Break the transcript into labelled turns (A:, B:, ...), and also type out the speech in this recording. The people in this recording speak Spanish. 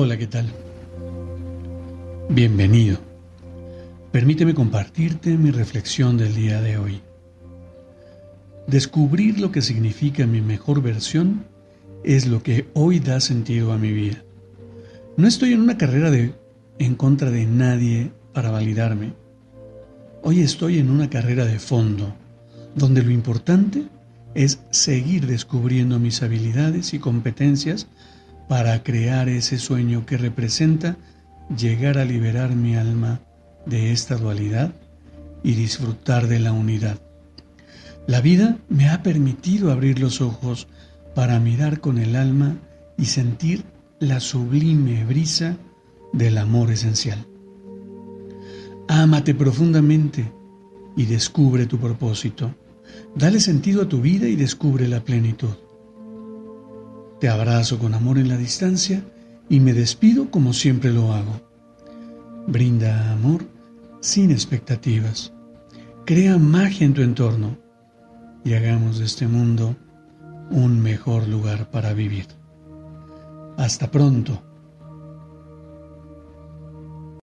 A: Hola, ¿qué tal? Bienvenido. Permíteme compartirte mi reflexión del día de hoy. Descubrir lo que significa mi mejor versión es lo que hoy da sentido a mi vida. No estoy en una carrera de en contra de nadie para validarme. Hoy estoy en una carrera de fondo, donde lo importante es seguir descubriendo mis habilidades y competencias para crear ese sueño que representa llegar a liberar mi alma de esta dualidad y disfrutar de la unidad. La vida me ha permitido abrir los ojos para mirar con el alma y sentir la sublime brisa del amor esencial. Ámate profundamente y descubre tu propósito. Dale sentido a tu vida y descubre la plenitud. Te abrazo con amor en la distancia y me despido como siempre lo hago. Brinda amor sin expectativas. Crea magia en tu entorno y hagamos de este mundo un mejor lugar para vivir. Hasta pronto.